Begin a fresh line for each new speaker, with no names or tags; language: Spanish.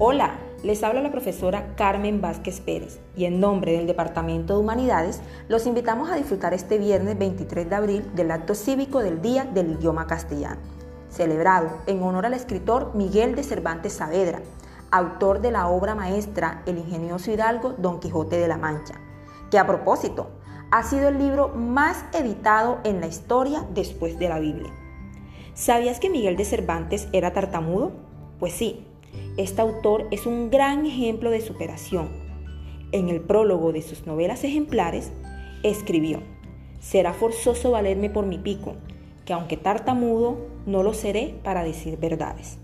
Hola, les habla la profesora Carmen Vázquez Pérez y en nombre del Departamento de Humanidades los invitamos a disfrutar este viernes 23 de abril del acto cívico del Día del Idioma Castellano, celebrado en honor al escritor Miguel de Cervantes Saavedra, autor de la obra maestra El ingenioso hidalgo Don Quijote de la Mancha, que a propósito ha sido el libro más editado en la historia después de la Biblia. ¿Sabías que Miguel de Cervantes era tartamudo? Pues sí, este autor es un gran ejemplo de superación. En el prólogo de sus novelas ejemplares, escribió, Será forzoso valerme por mi pico, que aunque tartamudo, no lo seré para decir verdades.